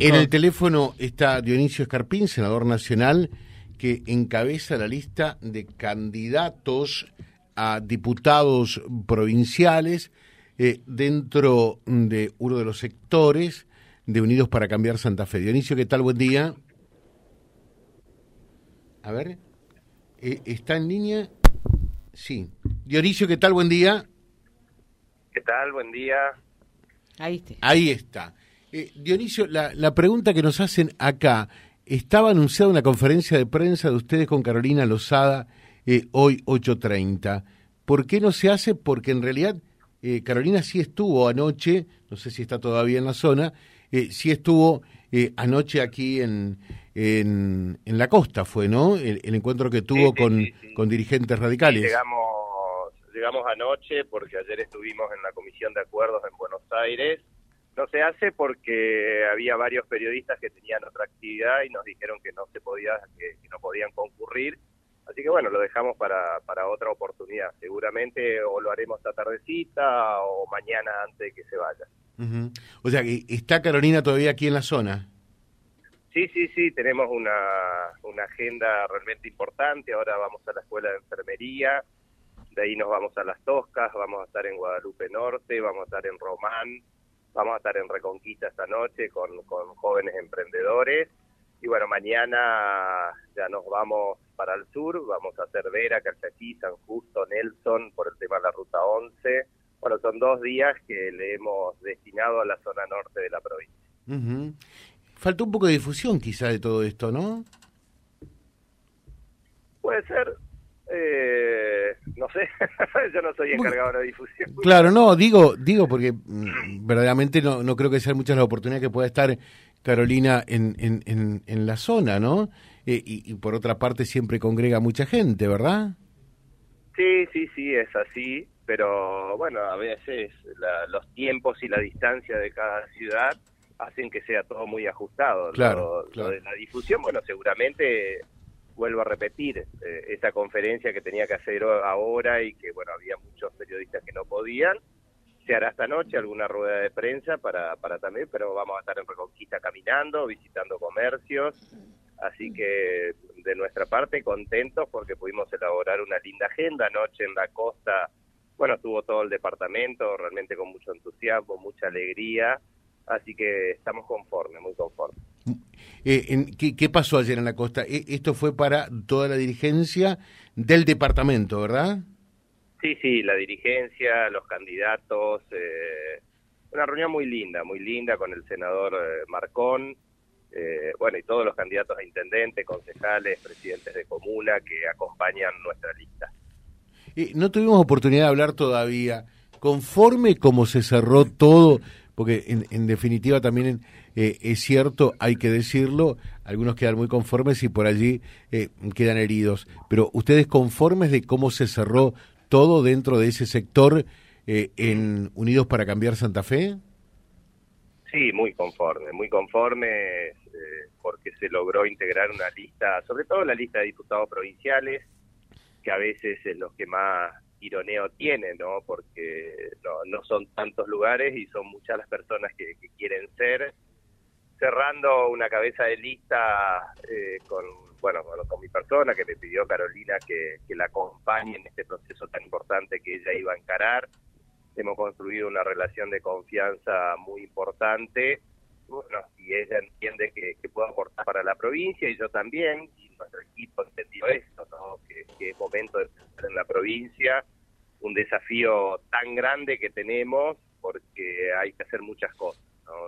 En el teléfono está Dionisio Escarpín, senador nacional, que encabeza la lista de candidatos a diputados provinciales eh, dentro de uno de los sectores de Unidos para Cambiar Santa Fe. Dionisio, ¿qué tal? Buen día. A ver, eh, ¿está en línea? Sí. Dionisio, ¿qué tal? Buen día. ¿Qué tal? Buen día. Ahí está. Ahí está. Eh, Dionisio, la, la pregunta que nos hacen acá, estaba anunciada una conferencia de prensa de ustedes con Carolina Lozada eh, hoy 8.30. ¿Por qué no se hace? Porque en realidad eh, Carolina sí estuvo anoche, no sé si está todavía en la zona, eh, sí estuvo eh, anoche aquí en, en, en, la costa, fue, ¿no? El, encuentro que tuvo con, con dirigentes radicales. llegamos, llegamos anoche porque ayer estuvimos en la Comisión de Acuerdos en Buenos Aires. No se hace porque había varios periodistas que tenían otra actividad y nos dijeron que no se podía, que no podían concurrir Así que bueno, lo dejamos para, para otra oportunidad. Seguramente o lo haremos esta tardecita o mañana antes de que se vaya. O sea, ¿está Carolina todavía aquí en la zona? Sí, sí, sí, tenemos una, una agenda realmente importante. Ahora vamos a la escuela de enfermería, de ahí nos vamos a Las Toscas, vamos a estar en Guadalupe Norte, vamos a estar en Román, vamos a estar en Reconquista esta noche con, con jóvenes emprendedores. Y bueno, mañana ya nos vamos para el sur, vamos a hacer Vera, Calchaquí, San Justo, Nelson, por el tema de la Ruta 11. Bueno, son dos días que le hemos destinado a la zona norte de la provincia. Falta un poco de difusión quizá de todo esto, ¿no? Puede ser, eh, no sé, yo no soy encargado de la difusión. Claro, no, digo, digo porque mm, verdaderamente no, no creo que sean muchas las oportunidades que pueda estar Carolina en, en, en la zona, ¿no? Eh, y, por otra parte siempre congrega mucha gente, ¿verdad? Sí, sí, sí, es así, pero bueno, a veces los tiempos y la distancia de cada ciudad hacen que sea todo muy ajustado. Claro, lo, de la difusión, bueno, seguramente vuelvo a repetir, eh, esa conferencia que tenía que hacer ahora y que, bueno, había muchos periodistas que no podían, se hará esta noche alguna rueda de prensa para, para también, pero vamos a estar en Reconquista caminando, visitando comercios, Así que de nuestra parte contentos porque pudimos elaborar una linda agenda anoche en la costa. Bueno, estuvo todo el departamento realmente con mucho entusiasmo, mucha alegría. Así que estamos conformes, muy conformes. Eh, ¿qué, pasó ayer en la costa? E, esto fue para toda la dirigencia del departamento, ¿verdad? Sí, sí, la dirigencia, los candidatos. Eh, una reunión muy linda, muy linda con el senador eh, Marcón eh, bueno, y todos los candidatos a intendente, concejales, presidentes de comuna que acompañan nuestra lista. no tuvimos oportunidad de hablar todavía. Conforme como se cerró todo, porque en, definitiva también eh, es cierto, hay que decirlo, algunos quedan muy conformes y por allí eh, quedan heridos, pero ustedes conformes de cómo se cerró todo dentro de ese sector en Unidos para Cambiar Santa Fe? Sí, muy conforme, muy conforme porque se logró integrar una lista, sobre todo la lista de diputados provinciales, que a veces es lo que más ironeo tiene, ¿no? Porque no, son tantos lugares y son muchas las personas que, quieren ser. Cerrando una cabeza de lista eh, con, bueno, con mi persona, que me pidió Carolina que, que la acompañe en este proceso tan importante que ella iba a encarar. Hemos construido una relación de confianza muy importante bueno, y ella entiende que, que puede aportar para la provincia y yo también, y nuestro equipo entendió esto, que, es momento de estar en la provincia, un desafío tan grande que tenemos porque hay que hacer muchas cosas,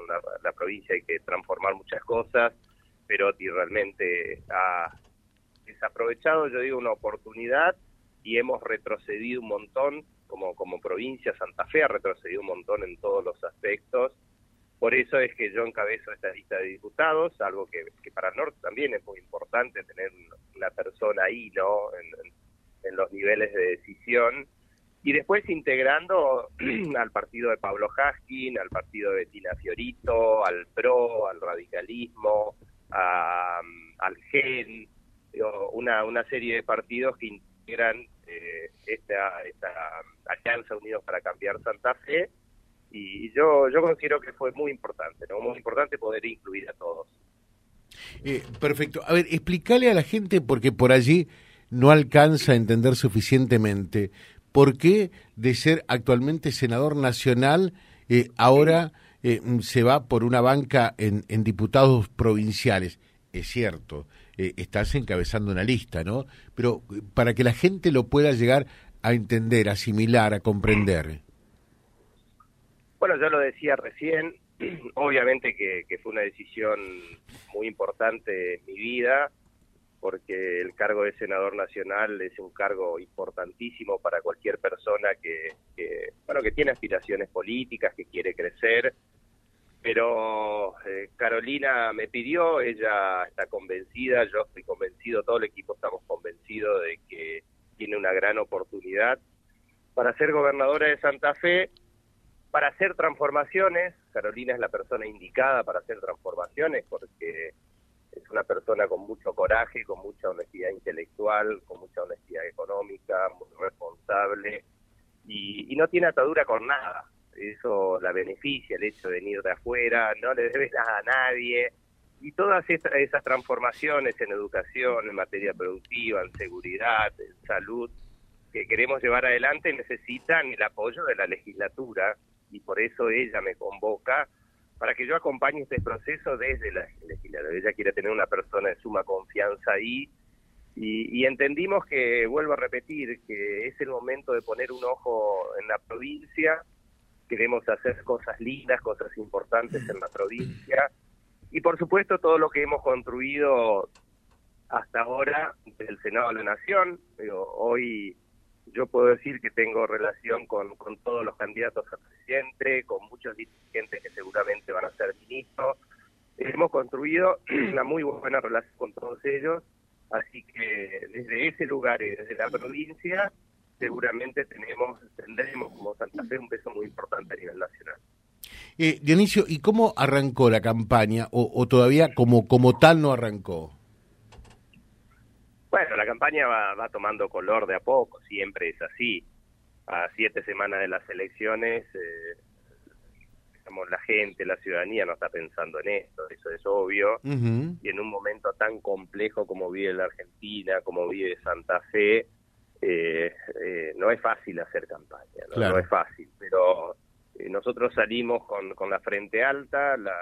la, la, provincia hay que transformar muchas cosas, pero realmente ha desaprovechado, yo digo, una oportunidad y hemos retrocedido un montón como, como provincia, Santa Fe ha retrocedido un montón en todos los aspectos por eso es que yo encabezo esta lista de diputados, algo que, para Norte también es muy importante tener una persona ahí, ¿no? En, los niveles de decisión. Y después integrando al partido de Pablo Haskin, al partido de Tina Fiorito, al PRO, al radicalismo, al GEN, una, una serie de partidos que integran eh, esta, esta Alianza Unidos para Cambiar Santa Fe y yo, yo considero que fue muy importante, ¿no? muy importante poder incluir a todos. Eh, perfecto. A ver, explícale a la gente, porque por allí no alcanza a entender suficientemente, por qué de ser actualmente senador nacional, eh, ahora eh, se va por una banca en, diputados provinciales. Es cierto, estás encabezando una lista, ¿no? Pero para que la gente lo pueda llegar a entender, asimilar, a comprender. Bueno, yo lo decía recién, obviamente que, fue una decisión muy importante en mi vida, porque el cargo de senador nacional es un cargo importantísimo para cualquier persona que, bueno, que tiene aspiraciones políticas, que quiere crecer. Pero eh, Carolina me pidió, ella está convencida, yo estoy convencido, todo el equipo estamos convencidos de que tiene una gran oportunidad para ser gobernadora de Santa Fe para hacer transformaciones, Carolina es la persona indicada para hacer transformaciones porque es una persona con mucho coraje, con mucha honestidad intelectual, con mucha honestidad económica, muy responsable y, no tiene atadura con nada. Eso la beneficia, el hecho de venir de afuera, no le debe nada a nadie. Y todas esas transformaciones en educación, en materia productiva, en seguridad, en salud, que queremos llevar adelante necesitan el apoyo de la legislatura y por eso ella me convoca para que yo acompañe este proceso desde la legislatura. Ella quiere tener una persona de suma confianza ahí y, entendimos que, vuelvo a repetir, que es el momento de poner un ojo en la provincia, queremos hacer cosas lindas, cosas importantes en la provincia y por supuesto todo lo que hemos construido hasta ahora del Senado de la Nación. hoy puedo decir que tengo relación con, todos los candidatos a presidente, con muchos dirigentes que seguramente van a ser ministros. Hemos construido una muy buena relación con todos ellos, así que desde ese lugar y desde la provincia seguramente tenemos tendremos como Santa Fe un peso muy importante a nivel nacional. Eh, Dionisio, ¿y cómo arrancó la campaña o, o todavía como tal no arrancó? Campaña va, tomando color de a poco, siempre es así. A siete semanas de las elecciones, eh, la gente, la ciudadanía no está pensando en esto, eso es obvio. Y en un momento tan complejo como vive la Argentina, como vive Santa Fe, eh, eh, no es fácil hacer campaña, no, es fácil, pero eh, nosotros salimos con, con la frente alta, la,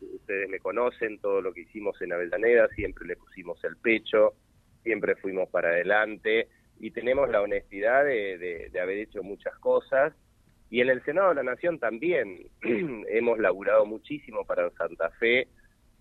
ustedes me conocen, todo lo que hicimos en Avellaneda, siempre le pusimos el pecho, siempre fuimos para adelante y tenemos la honestidad de, haber hecho muchas cosas. Y en el Senado de la Nación también hemos laburado muchísimo para Santa Fe,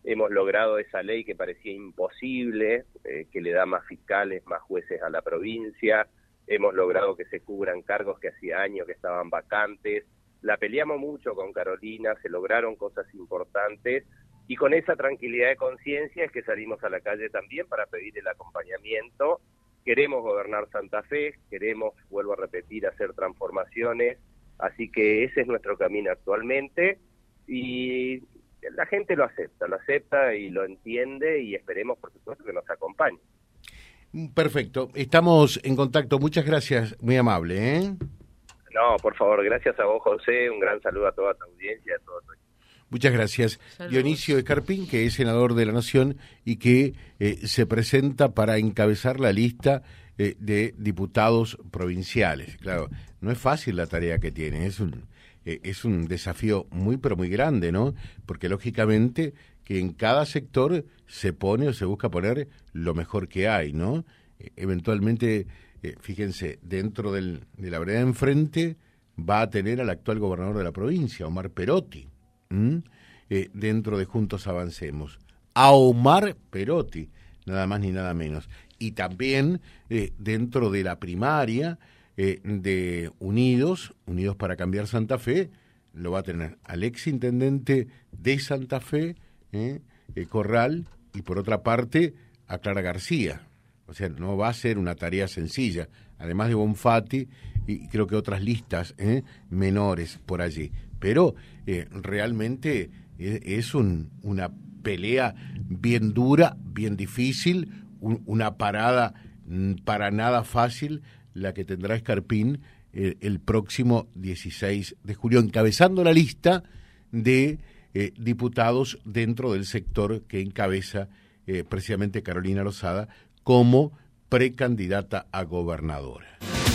hemos logrado esa ley que parecía imposible, eh, que le da más fiscales, más jueces a la provincia, hemos logrado que se cubran cargos que hacía años que estaban vacantes, la peleamos mucho con Carolina, se lograron cosas importantes y con esa tranquilidad de conciencia es que salimos a la calle también para pedir el acompañamiento. Queremos gobernar Santa Fe, queremos, vuelvo a repetir, hacer transformaciones, así que ese es nuestro camino actualmente y la gente lo acepta, lo acepta y lo entiende y esperemos, por supuesto, que nos acompañe. Perfecto, estamos en contacto. Muchas gracias, muy amable. ¿eh? No, por favor, gracias a vos, José. Un gran saludo a toda tu audiencia, a todo tu Muchas gracias. Dionisio Escarpín, que es senador de la Nación y que eh, se presenta para encabezar la lista eh, de diputados provinciales. Claro, no es fácil la tarea que tiene, es un, eh, es un desafío muy, pero muy grande, ¿no? Porque lógicamente que en cada sector se pone o se busca poner lo mejor que hay, ¿no? eventualmente, fíjense, dentro del, de la vereda enfrente va a tener al actual gobernador de la provincia, Omar Perotti eh, dentro de Juntos Avancemos. A Omar Perotti, nada más ni nada menos. Y también eh, dentro de la primaria eh, de Unidos, Unidos para Cambiar Santa Fe, lo va a tener al ex intendente de Santa Fe, Corral, y por otra parte a Clara García. O sea, no va a ser una tarea sencilla, además de Bonfatti y creo que otras listas menores por allí pero eh, realmente eh, es un, una pelea bien dura, bien difícil, una parada mm, para nada fácil la que tendrá Escarpín el, próximo 16 de julio, encabezando la lista de eh, diputados dentro del sector que encabeza eh, precisamente Carolina Lozada como precandidata a gobernadora.